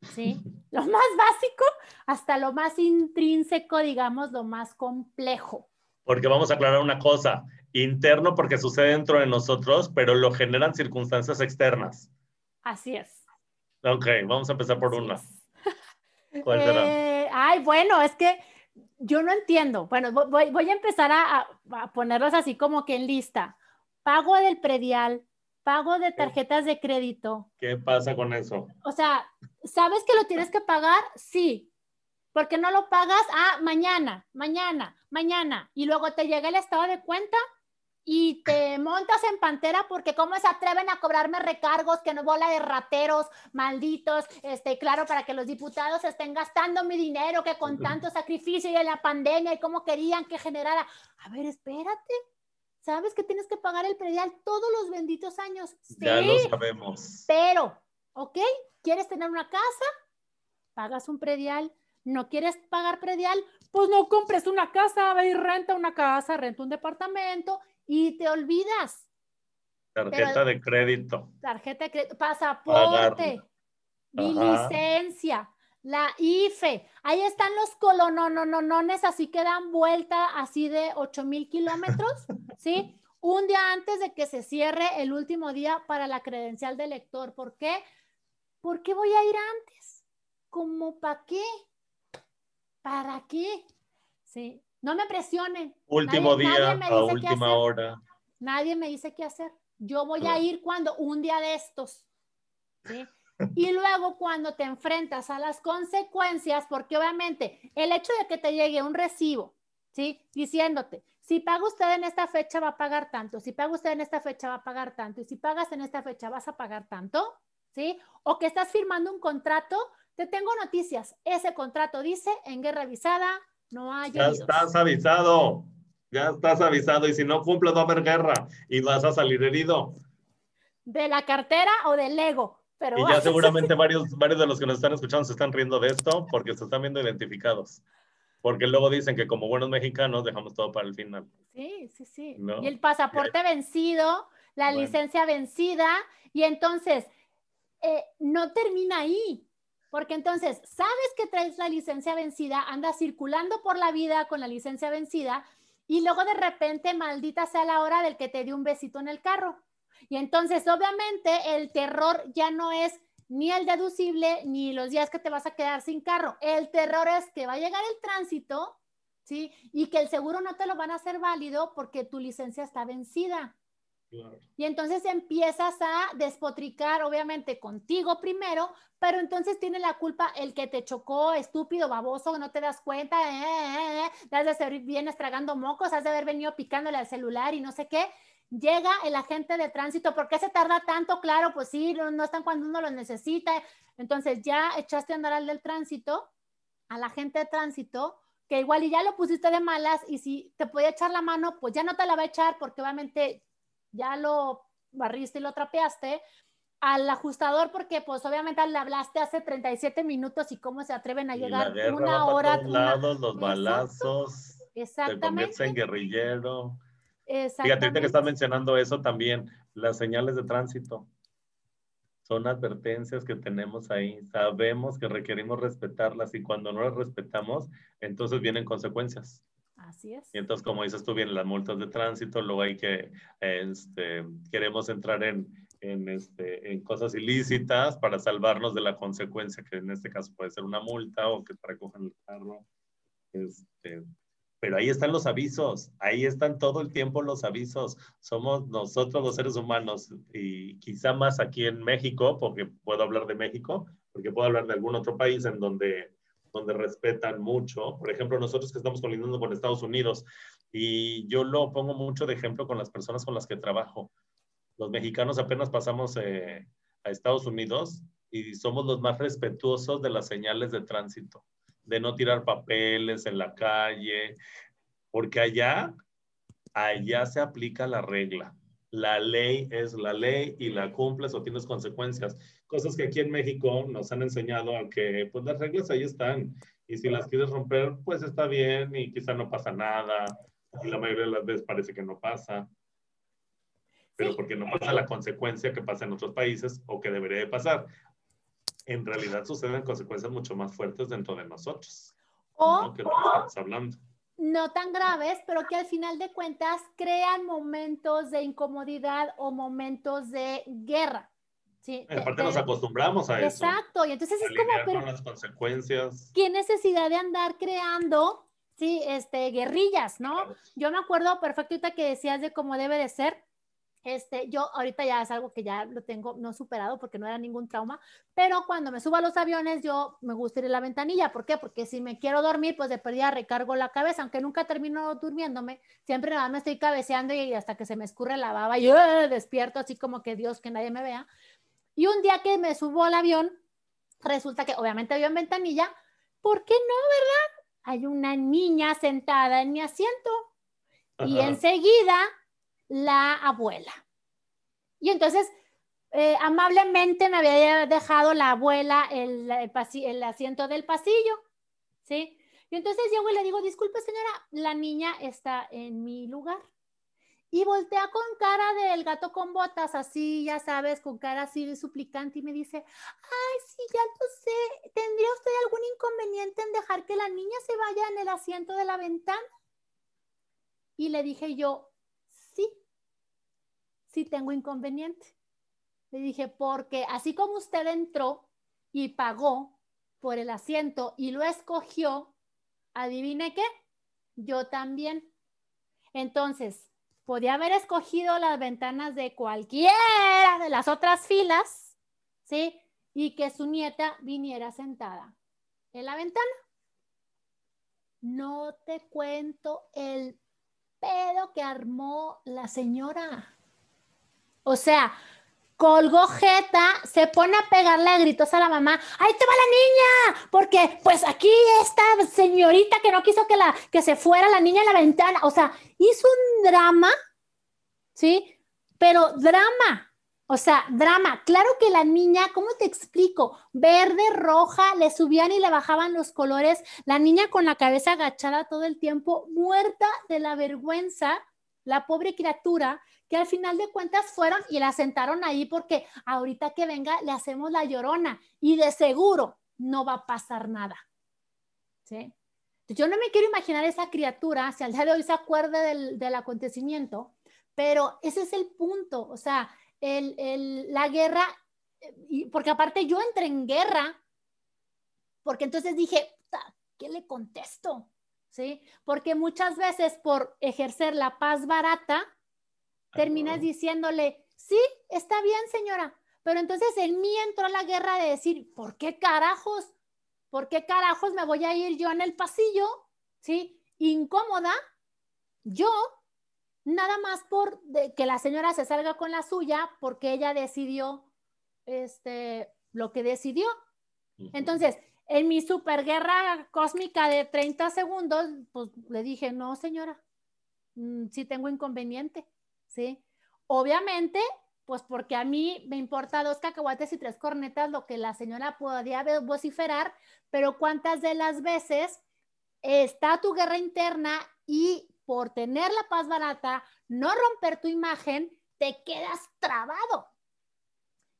S1: ¿sí? lo más básico hasta lo más intrínseco, digamos, lo más complejo.
S2: Porque vamos a aclarar una cosa, interno porque sucede dentro de nosotros, pero lo generan circunstancias externas.
S1: Así es.
S2: Ok, vamos a empezar por una.
S1: ¿Cuál será? Eh, ay, bueno, es que yo no entiendo. Bueno, voy, voy a empezar a, a, ponerlos así como que en lista. Pago del predial, pago de tarjetas de crédito.
S2: ¿Qué pasa con eso?
S1: O sea, ¿sabes que lo tienes que pagar? Sí. ¿Por qué no lo pagas? Ah, mañana, mañana, mañana. Y luego te llega el estado de cuenta y te montas en pantera porque cómo se atreven a cobrarme recargos, que no bola de rateros, malditos, este, claro, para que los diputados estén gastando mi dinero, que con tanto sacrificio y en la pandemia y cómo querían que generara. A ver, espérate. ¿Sabes que tienes que pagar el predial todos los benditos años?
S2: Ya lo sabemos.
S1: Pero, ¿ok? ¿Quieres tener una casa? Pagas un predial. ¿No quieres pagar predial? Pues no compres una casa, ve y renta una casa, renta un departamento y te olvidas.
S2: Tarjeta de crédito.
S1: Tarjeta de crédito, pasaporte, mi licencia, la IFE. Ahí están los colonononones, así que dan vuelta así de 8 mil kilómetros, ¿sí? Un día antes de que se cierre el último día para la credencial de lector. ¿Por qué? ¿Por qué voy a ir antes? ¿Cómo para qué? ¿Para qué? Sí. No me presionen.
S2: Último día, a última hora.
S1: Nadie me dice qué hacer. Yo voy a ir cuando un día de estos. Y luego cuando te enfrentas a las consecuencias, porque obviamente el hecho de que te llegue un recibo, ¿sí? Diciéndote, si paga usted en esta fecha va a pagar tanto, si paga usted en esta fecha va a pagar tanto, y si pagas en esta fecha vas a pagar tanto, ¿sí? O que estás firmando un contrato, te tengo noticias. Ese contrato dice en guerra avisada, no hay.
S2: Ya estás avisado. Ya estás avisado. Y si no cumples, va a haber guerra y vas a salir herido.
S1: De la cartera o del ego. Pero
S2: y ya seguramente varios, varios de los que nos están escuchando se están riendo de esto porque se están viendo identificados. Porque luego dicen que como buenos mexicanos dejamos todo para el final.
S1: Sí, sí, sí. Y el pasaporte vencido, la licencia vencida, y entonces eh, no termina ahí. Porque entonces, sabes que traes la licencia vencida, andas circulando por la vida con la licencia vencida y luego de repente, maldita sea la hora del que te dio un besito en el carro. Y entonces, obviamente, el terror ya no es ni el deducible ni los días que te vas a quedar sin carro. El terror es que va a llegar el tránsito, ¿sí? Y que el seguro no te lo van a hacer válido porque tu licencia está vencida. Y entonces empiezas a despotricar, obviamente, contigo primero, pero entonces tiene la culpa el que te chocó, estúpido, baboso, no te das cuenta, eh, eh, eh, has de ser bien estragando mocos, has de haber venido picándole al celular y no sé qué. Llega el agente de tránsito, ¿por qué se tarda tanto? Claro, pues sí, no, están cuando uno lo necesita. Entonces ya echaste a andar al del tránsito, al agente de tránsito, que igual y ya lo pusiste de malas y si te podía echar la mano, pues ya no te la va a echar porque obviamente ya lo barriste y lo trapeaste, al ajustador porque pues obviamente le hablaste hace 37 minutos y cómo se atreven a llegar una hora.
S2: Todos lados, los balazos. Exactamente. Se en guerrillero. Fíjate, ahorita que estás mencionando eso también, las señales de tránsito. Son advertencias que tenemos ahí. Sabemos que requerimos respetarlas y cuando no las respetamos, entonces vienen consecuencias.
S1: Así es.
S2: Y entonces, como dices tú, vienen las multas de tránsito, luego hay que, este, queremos entrar en, en, este, en cosas ilícitas para salvarnos de la consecuencia, que en este caso puede ser una multa o que te recojan el carro. Este, pero ahí están los avisos, ahí están todo el tiempo los avisos. Somos nosotros los seres humanos y quizá más aquí en México, porque puedo hablar de México, porque puedo hablar de algún otro país en donde donde respetan mucho. Por ejemplo, nosotros que estamos colindando con Estados Unidos, y yo lo pongo mucho de ejemplo con las personas con las que trabajo. Los mexicanos apenas pasamos eh, a Estados Unidos y somos los más respetuosos de las señales de tránsito, de no tirar papeles en la calle, porque allá, allá se aplica la regla. La ley es la ley y la cumples o tienes consecuencias. Cosas que aquí en México nos han enseñado a que pues las reglas ahí están y si las quieres romper, pues está bien y quizá no pasa nada. Y la mayoría de las veces parece que no pasa. Pero porque no pasa la consecuencia que pasa en otros países o que debería de pasar. En realidad suceden consecuencias mucho más fuertes dentro de nosotros.
S1: O,
S2: ¿no? Que que estamos hablando.
S1: no tan graves, pero que al final de cuentas crean momentos de incomodidad o momentos de guerra. Sí,
S2: aparte
S1: de-
S2: nos acostumbramos a eso.
S1: Exacto, y entonces
S2: a
S1: es como, pero
S2: las consecuencias.
S1: ¿qué necesidad de andar creando, sí, este, guerrillas, no?
S2: Claro.
S1: Yo me acuerdo perfecto ahorita que decías de cómo debe de ser. Este, yo ahorita ya es algo que ya lo tengo no superado porque no era ningún trauma, pero cuando me subo a los aviones yo me gusta ir en la ventanilla, ¿por qué? Porque si me quiero dormir, pues de perdida recargo la cabeza, aunque nunca termino durmiéndome, siempre nada más estoy cabeceando y hasta que se me escurre la baba y ¡eh! despierto así como que Dios que nadie me vea. Y un día que me subo al avión, resulta que obviamente había en ventanilla, ¿por qué no, verdad? Hay una niña sentada en mi asiento y enseguida la abuela. Y entonces, eh, amablemente me había dejado la abuela el, el asiento del pasillo, ¿sí? Y entonces llego y le digo, disculpe señora, la niña está en mi lugar. Y voltea con cara del gato con botas, así, ya sabes, con cara así suplicante y me dice, ay, sí, ya lo sé, ¿tendría usted algún inconveniente en dejar que la niña se vaya en el asiento de la ventana? Y le dije yo, sí, sí tengo inconveniente. Le dije, porque así como usted entró y pagó por el asiento y lo escogió, adivine qué, yo también. Entonces, podía haber escogido las ventanas de cualquiera de las otras filas, ¿sí? Y que su nieta viniera sentada en la ventana. No te cuento el pedo que armó la señora. O sea, colgó jeta, se pone a pegarle a gritos a la mamá, ahí te va la niña, porque pues aquí esta señorita que no quiso que, la, que se fuera la niña en la ventana, o sea, hizo un drama, ¿sí? Pero drama, o sea, drama. Claro que la niña, ¿cómo te explico? Verde, roja, le subían y le bajaban los colores, la niña con la cabeza agachada todo el tiempo, muerta de la vergüenza, la pobre criatura, que al final de cuentas fueron y la sentaron ahí porque ahorita que venga le hacemos la llorona y de seguro no va a pasar nada. ¿Sí? Yo no me quiero imaginar esa criatura si al día de hoy se acuerde del, del acontecimiento, pero ese es el punto, o sea, el, el, la guerra, y porque aparte yo entré en guerra, porque entonces dije, ¿qué le contesto? ¿Sí? Porque muchas veces por ejercer la paz barata, terminas
S2: Ajá.
S1: diciéndole, sí, está bien, señora, pero entonces en mí entró la guerra de decir, ¿por qué carajos? ¿Por qué carajos me voy a ir yo en el pasillo? ¿Sí? Incómoda, yo, nada más por de, que la señora se salga con la suya, porque ella decidió este, lo que decidió. Entonces, en mi superguerra cósmica de 30 segundos, pues le dije, no, señora, mm, sí tengo inconveniente, ¿sí? Obviamente, pues porque a mí me importa dos cacahuates y tres cornetas lo que la señora podía vociferar, pero cuántas de las veces está tu guerra interna y por tener la paz barata, no romper tu imagen, te quedas trabado.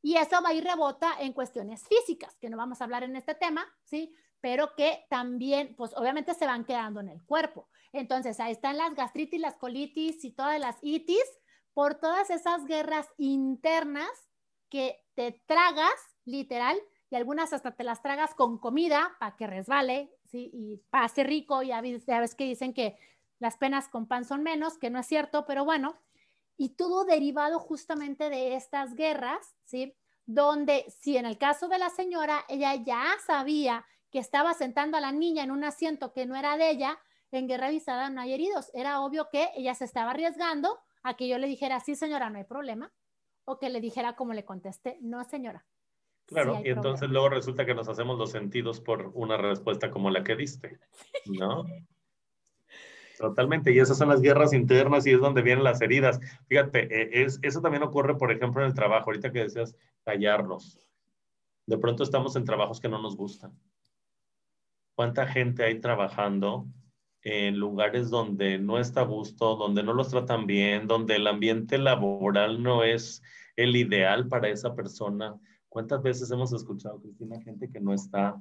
S1: Y eso va y rebota en cuestiones físicas, que no vamos a hablar en este tema, ¿sí? Pero que también, pues obviamente se van quedando en el cuerpo. Entonces, ahí están las gastritis, las colitis y todas las itis por todas esas guerras internas que te tragas, literal, y algunas hasta te las tragas con comida para que resbale, ¿sí? Y pase rico, ves, ya ves que dicen que las penas con pan son menos, que no es cierto, pero bueno, y todo derivado justamente de estas guerras, ¿sí? Donde si en el caso de la señora, ella ya sabía que estaba sentando a la niña en un asiento que no era de ella, en guerra avisada no hay heridos. Era obvio que ella se estaba arriesgando a que yo le dijera, sí señora, no hay problema. o que le dijera como le contesté, no señora.
S2: Claro, y entonces luego resulta que nos hacemos los sentidos por una respuesta como la que diste, ¿no? Totalmente, y esas son las guerras internas y es donde vienen las heridas. Fíjate, e, es, eso también ocurre, por ejemplo, en el trabajo, ahorita que decías callarnos. De pronto estamos en trabajos que no nos gustan. ¿Cuánta gente hay trabajando en lugares donde no está a gusto, donde no los tratan bien, donde el ambiente laboral no es el ideal para esa persona? ¿Cuántas veces hemos escuchado, Cristina, gente que no está,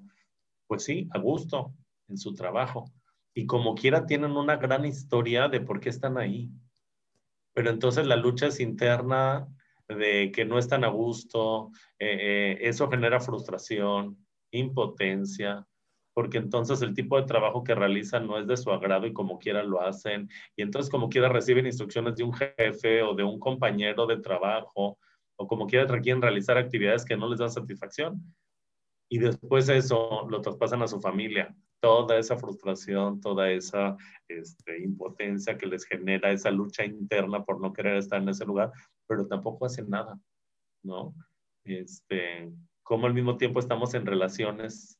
S2: pues sí, a gusto en su trabajo? y como quiera tienen una gran historia de por qué están ahí. Pero entonces la lucha es interna de que no están a gusto, eh, eh, eso genera frustración, impotencia, porque entonces el tipo de trabajo que realizan no es de su agrado y como quiera lo hacen, y entonces como quiera reciben instrucciones de un jefe o de un compañero de trabajo, o como quiera requieren realizar actividades que no les dan satisfacción, y después eso lo traspasan a su familia, toda esa frustración, toda esa este, impotencia que les genera esa lucha interna por no querer estar en ese lugar, pero tampoco hacen nada, ¿no? Este, como al mismo tiempo estamos en relaciones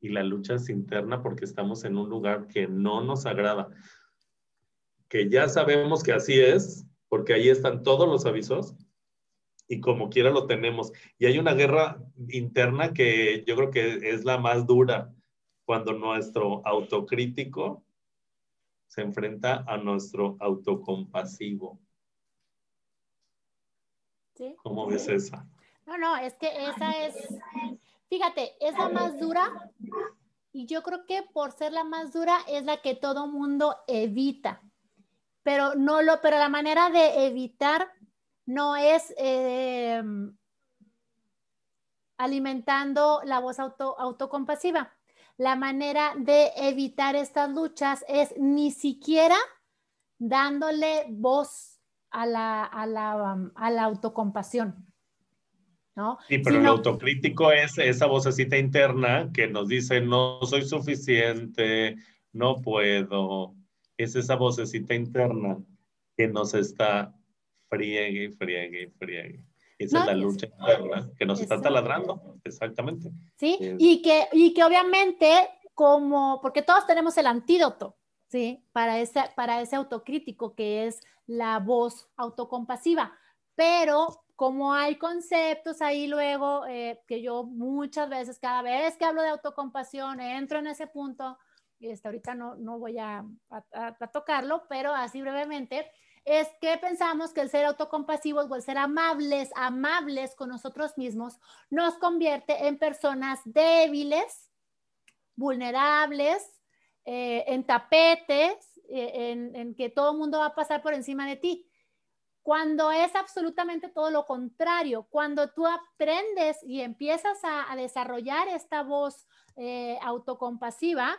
S2: y la lucha es interna porque estamos en un lugar que no nos agrada, que ya sabemos que así es, porque ahí están todos los avisos, y como quiera lo tenemos. Y hay una guerra interna que yo creo que es la más dura cuando nuestro autocrítico se enfrenta a nuestro autocompasivo. ¿Sí? ¿Cómo ves esa?
S1: No, no, es que esa es, fíjate, es la más dura y yo creo que por ser la más dura es la que todo mundo evita. Pero no lo, pero la manera de evitar no es eh, alimentando la voz auto, autocompasiva. La manera de evitar estas luchas es ni siquiera dándole voz a la, a la, a la autocompasión. ¿No?
S2: Sí, pero el autocrítico es esa vocecita interna que nos dice no soy suficiente, no puedo. Es esa vocecita interna que nos está friegue, friegue, friegue. Esa es la lucha interna que nos está taladrando, exactamente.
S1: Sí, y, que, y que obviamente, como, porque todos tenemos el antídoto, ¿sí? Para ese, para ese autocrítico que es la voz autocompasiva, pero como hay conceptos ahí luego eh, que yo muchas veces, cada vez que hablo de autocompasión, entro en ese punto, y hasta ahorita no, no voy a, tocarlo, pero así brevemente, es que pensamos que el ser autocompasivos o el ser amables, amables con nosotros mismos, nos convierte en personas débiles, vulnerables, eh, en tapetes, eh, en, que todo el mundo va a pasar por encima de ti. Cuando es absolutamente todo lo contrario, cuando tú aprendes y empiezas a, desarrollar esta voz eh, autocompasiva,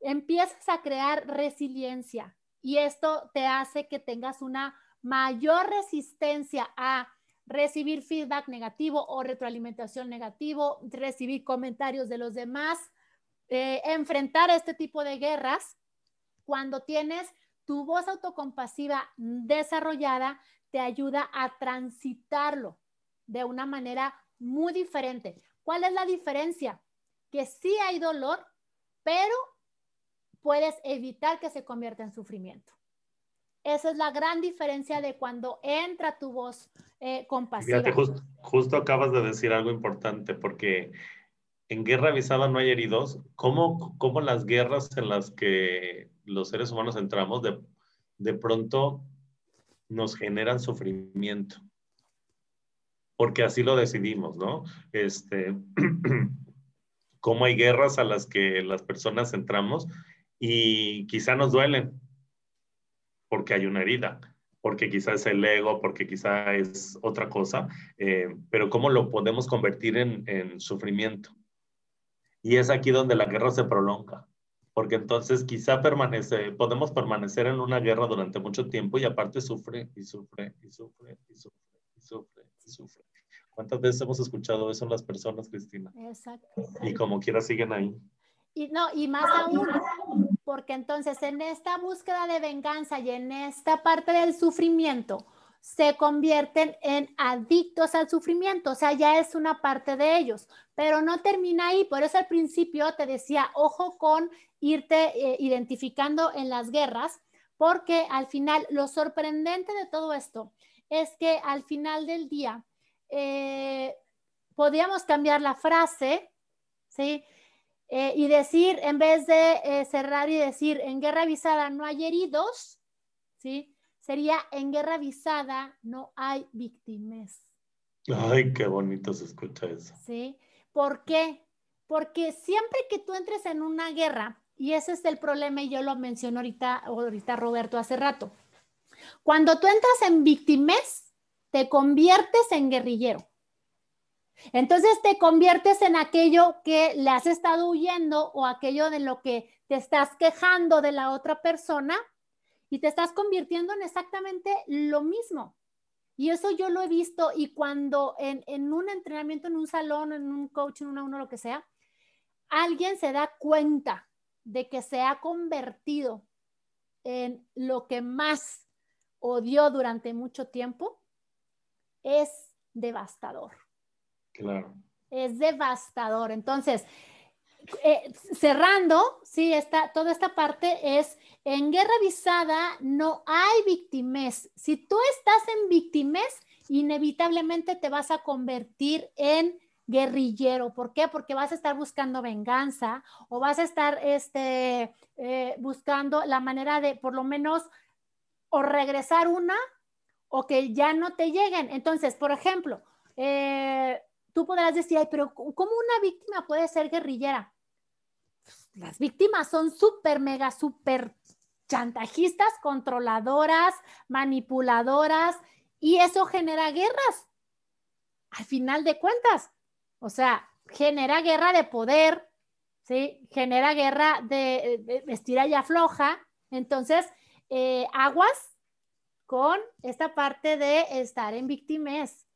S1: empiezas a crear resiliencia, y esto te hace que tengas una mayor resistencia a recibir feedback negativo o retroalimentación negativo, recibir comentarios de los demás, eh, enfrentar este tipo de guerras. Cuando tienes tu voz autocompasiva desarrollada, te ayuda a transitarlo de una manera muy diferente. ¿Cuál es la diferencia? Que sí hay dolor, pero puedes evitar que se convierta en sufrimiento. Esa es la gran diferencia de cuando entra tu voz eh, compasiva.
S2: Fíjate, justo acabas de decir algo importante, porque en guerra avisada no hay heridos. ¿Cómo, cómo las guerras en las que los seres humanos entramos de, de pronto nos generan sufrimiento? Porque así lo decidimos, ¿no? Este, cómo hay guerras a las que las personas entramos y quizá nos duelen porque hay una herida, porque quizá es el ego, porque quizá es otra cosa, eh, pero ¿cómo lo podemos convertir en, en sufrimiento? Y es aquí donde la guerra se prolonga, porque entonces quizá permanece, podemos permanecer en una guerra durante mucho tiempo y aparte sufre y sufre y sufre y sufre y sufre y sufre. ¿Cuántas veces hemos escuchado eso en las personas, Cristina? Exacto. Y como quiera siguen ahí.
S1: Y no, y más aún, porque entonces en esta búsqueda de venganza y en esta parte del sufrimiento, se convierten en adictos al sufrimiento, o sea, ya es una parte de ellos, pero no termina ahí. Por eso al principio te decía, ojo con irte eh, identificando en las guerras, porque al final lo sorprendente de todo esto es que al final del día eh, podríamos cambiar la frase, ¿sí? Eh, y decir, en vez de cerrar y decir, en guerra avisada no hay heridos, ¿sí? Sería en guerra avisada no hay víctimas.
S2: Ay, qué bonito se escucha eso.
S1: Sí. ¿Por qué? Porque siempre que tú entres en una guerra, y ese es el problema, y yo lo menciono ahorita, ahorita Roberto hace rato, cuando tú entras en víctimas, te conviertes en guerrillero. Entonces te conviertes en aquello que le has estado huyendo o aquello de lo que te estás quejando de la otra persona y te estás convirtiendo en exactamente lo mismo. Y eso yo lo he visto y cuando en, un entrenamiento, en un salón, en un coach, en uno a uno, lo que sea, alguien se da cuenta de que se ha convertido en lo que más odió durante mucho tiempo, es devastador.
S2: Claro.
S1: Es devastador. Entonces, eh, cerrando, sí, está, toda esta parte es, en guerra avisada no hay víctimas. Si tú estás en víctimas, inevitablemente te vas a convertir en guerrillero. ¿Por qué? Porque vas a estar buscando venganza o vas a estar este, eh, buscando la manera de, por lo menos, o regresar una o que ya no te lleguen. Entonces, por ejemplo, eh, tú podrás decir, Ay, pero ¿cómo una víctima puede ser guerrillera? Las víctimas son súper, mega, súper chantajistas, controladoras, manipuladoras, y eso genera guerras. Al final de cuentas, o sea, genera guerra de poder, ¿sí? Genera guerra de, estira y afloja. Entonces, eh, aguas con esta parte de estar en víctimas,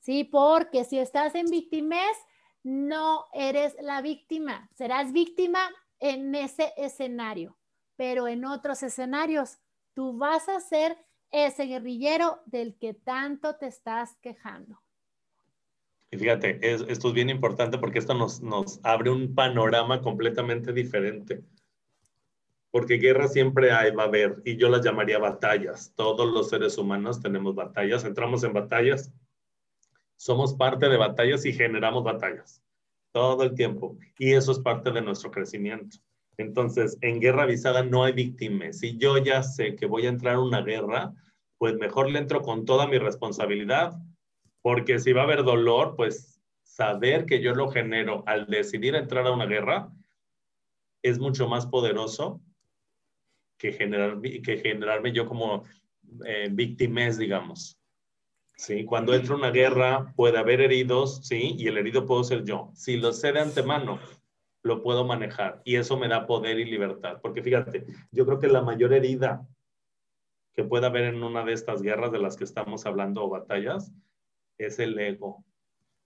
S1: ¿sí? Porque si estás en víctimas, no eres la víctima, serás víctima en ese escenario, pero en otros escenarios tú vas a ser ese guerrillero del que tanto te estás quejando.
S2: Y fíjate, esto es bien importante porque esto nos, nos abre un panorama completamente diferente. Porque guerra siempre hay, va a haber, y yo las llamaría batallas. Todos los seres humanos tenemos batallas, entramos en batallas, somos parte de batallas y generamos batallas todo el tiempo. Y eso es parte de nuestro crecimiento. Entonces, en guerra avisada no hay víctimas. Si yo ya sé que voy a entrar a una guerra, pues mejor le entro con toda mi responsabilidad, porque si va a haber dolor, pues saber que yo lo genero al decidir entrar a una guerra es mucho más poderoso que, generar, que generarme yo como eh, víctimas, digamos. ¿Sí? Cuando entra una guerra puede haber heridos, ¿sí? Y el herido puedo ser yo. Si lo sé de antemano, lo puedo manejar y eso me da poder y libertad. Porque fíjate, yo creo que la mayor herida que puede haber en una de estas guerras de las que estamos hablando o batallas es el ego.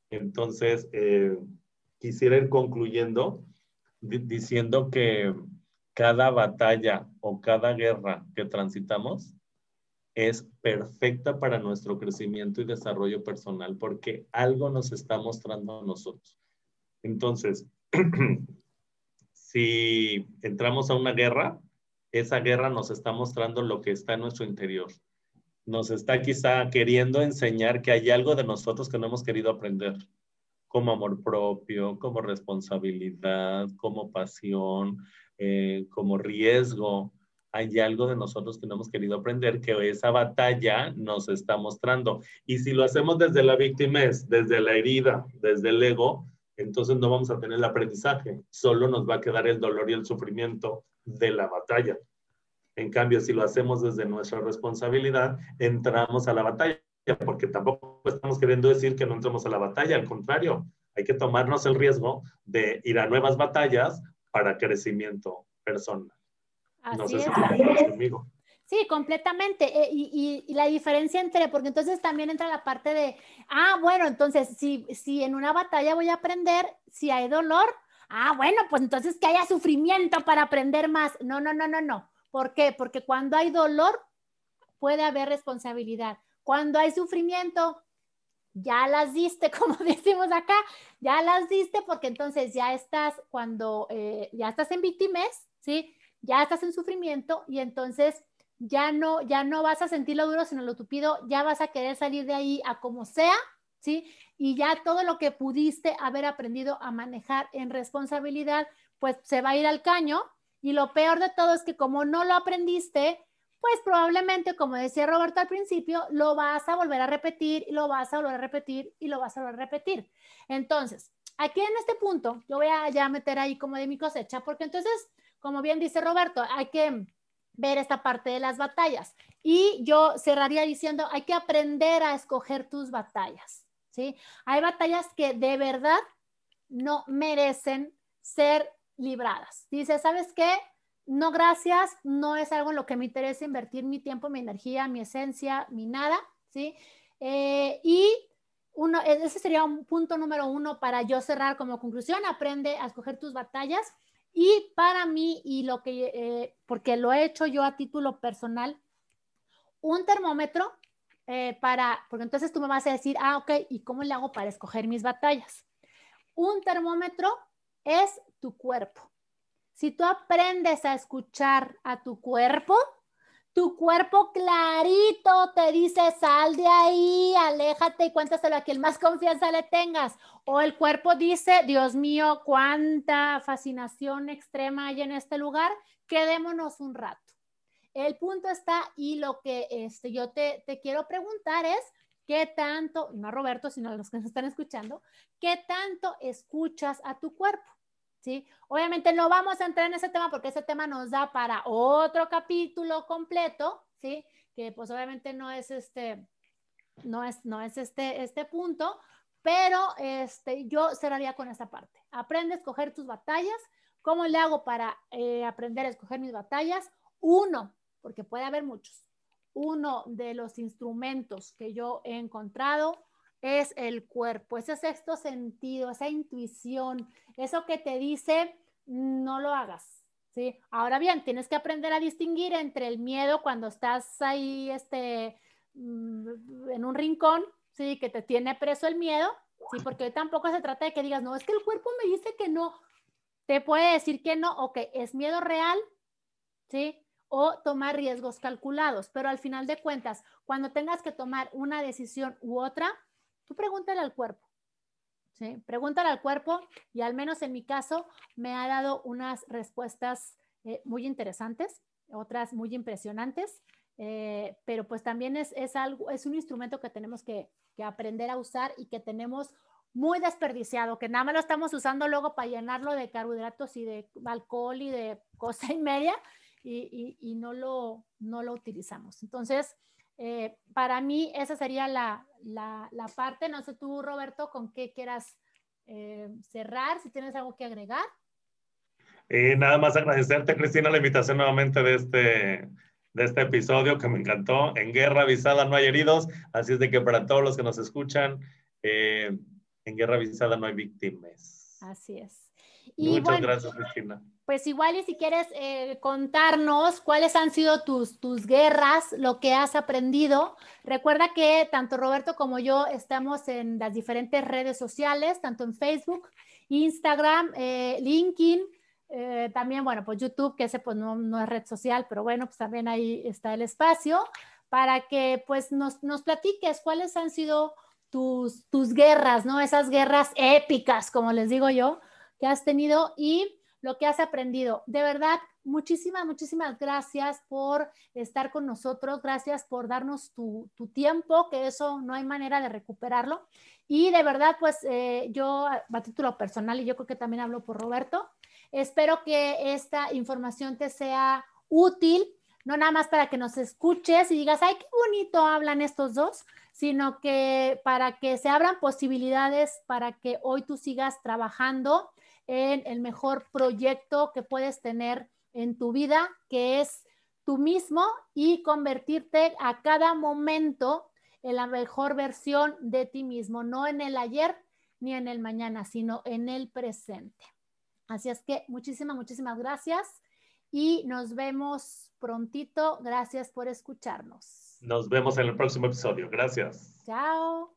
S2: Entonces, eh, quisiera ir concluyendo diciendo que cada batalla o cada guerra que transitamos es perfecta para nuestro crecimiento y desarrollo personal porque algo nos está mostrando a nosotros. Entonces, si entramos a una guerra, esa guerra nos está mostrando lo que está en nuestro interior. Nos está quizá queriendo enseñar que hay algo de nosotros que no hemos querido aprender, como amor propio, como responsabilidad, como pasión, eh, como riesgo, hay algo de nosotros que no hemos querido aprender, que esa batalla nos está mostrando. Y si lo hacemos desde la víctima, desde la herida, desde el ego, entonces no vamos a tener el aprendizaje, solo nos va a quedar el dolor y el sufrimiento de la batalla. En cambio, si lo hacemos desde nuestra responsabilidad, entramos a la batalla, porque tampoco estamos queriendo decir que no entremos a la batalla, al contrario, hay que tomarnos el riesgo de ir a nuevas batallas para crecimiento personal no sé si conmigo.
S1: Sí, completamente. Eh, y, y, la diferencia entre, porque entonces también entra la parte de, ah, bueno, entonces si, si en una batalla voy a aprender, si hay dolor, ah, bueno, pues entonces que haya sufrimiento para aprender más. No, no, no, no, no. ¿Por qué? Porque cuando hay dolor puede haber responsabilidad. Cuando hay sufrimiento, ya las diste, como decimos acá, ya las diste porque entonces ya estás cuando eh, ya estás en víctimas, ¿sí? Ya estás en sufrimiento y entonces ya no, ya no vas a sentir lo duro, sino lo tupido, ya vas a querer salir de ahí a como sea, ¿sí? Y ya todo lo que pudiste haber aprendido a manejar en responsabilidad, pues se va a ir al caño. Y lo peor de todo es que como no lo aprendiste, pues probablemente, como decía Roberto al principio, lo vas a volver a repetir y lo vas a volver a repetir y lo vas a volver a repetir. Entonces, aquí en este punto, yo voy a ya meter ahí como de mi cosecha, porque entonces, como bien dice Roberto, hay que ver esta parte de las batallas. Y yo cerraría diciendo, hay que aprender a escoger tus batallas, ¿sí? Hay batallas que de verdad no merecen ser libradas. Dice, ¿sabes qué? No, gracias, no es algo en lo que me interesa invertir mi tiempo, mi energía, mi esencia, mi nada, ¿sí? Eh, y uno, ese sería un punto número uno para yo cerrar como conclusión, aprende a escoger tus batallas y para mí, y lo que, eh, porque lo he hecho yo a título personal, un termómetro eh, para, porque entonces tú me vas a decir, ah, ok, ¿y cómo le hago para escoger mis batallas? Un termómetro es tu cuerpo. Si tú aprendes a escuchar a tu cuerpo, tu cuerpo clarito te dice, sal de ahí, aléjate y cuéntaselo a quien más confianza le tengas. O el cuerpo dice, Dios mío, cuánta fascinación extrema hay en este lugar, quedémonos un rato. El punto está y lo que este, yo te, te quiero preguntar es, ¿qué tanto, no a Roberto, sino a los que nos están escuchando, qué tanto escuchas a tu cuerpo? Obviamente no vamos a entrar en ese tema porque ese tema nos da para otro capítulo completo, ¿sí? Que pues obviamente no es este, no es, no es este, este punto, pero este, yo cerraría con esta parte. Aprende a escoger tus batallas. ¿Cómo le hago para eh, aprender a escoger mis batallas? Uno, porque puede haber muchos. Uno de los instrumentos que yo he encontrado es el cuerpo, ese sexto sentido, esa intuición, eso que te dice, no lo hagas. ¿sí? Ahora bien, tienes que aprender a distinguir entre el miedo cuando estás ahí este, mm, en un rincón, ¿sí? que te tiene preso el miedo, ¿sí? porque tampoco se trata de que digas, no, es que el cuerpo me dice que no, te puede decir que no, o que es miedo real, ¿sí? o tomar riesgos calculados, pero al final de cuentas, cuando tengas que tomar una decisión u otra, Tú pregúntale al cuerpo. ¿sí? Pregúntale al cuerpo y al menos en mi caso me ha dado unas respuestas eh, muy interesantes, otras muy impresionantes, eh, pero pues también es, algo, es un instrumento que tenemos que, aprender a usar y que tenemos muy desperdiciado, que nada más lo estamos usando luego para llenarlo de carbohidratos y de alcohol y de cosa y media y, no, lo, no lo utilizamos. Entonces, eh, para mí esa sería la, parte. No sé tú, Roberto, con qué quieras eh, cerrar, si tienes algo que agregar.
S2: Eh, nada más agradecerte, Cristina, la invitación nuevamente de este, de este episodio que me encantó. En guerra avisada no hay heridos, así es de que para todos los que nos escuchan, en guerra avisada no hay víctimas.
S1: Así es.
S2: Muchas gracias, Cristina
S1: pues igual y si quieres eh, contarnos cuáles han sido tus, tus guerras, lo que has aprendido. Recuerda que tanto Roberto como yo estamos en las diferentes redes sociales, tanto en Facebook, Instagram, eh, LinkedIn, eh, también, bueno, pues YouTube, que ese pues no, no, es red social, pero bueno, pues también ahí está el espacio para que pues nos, nos platiques cuáles han sido tus, tus guerras, ¿no? Esas guerras épicas, como les digo yo, que has tenido y lo que has aprendido. De verdad, muchísimas, muchísimas gracias por estar con nosotros, gracias por darnos tu, tiempo, que eso no hay manera de recuperarlo. Y de verdad, pues eh, yo a título personal, y yo creo que también hablo por Roberto, espero que esta información te sea útil, no nada más para que nos escuches y digas, ay, qué bonito hablan estos dos, sino que para que se abran posibilidades para que hoy tú sigas trabajando en el mejor proyecto que puedes tener en tu vida, que es tú mismo y convertirte a cada momento en la mejor versión de ti mismo, no en el ayer ni en el mañana, sino en el presente. Así es que muchísimas, muchísimas gracias. y nos vemos prontito. Gracias por escucharnos.
S2: Nos vemos en el próximo episodio. Gracias.
S1: Chao.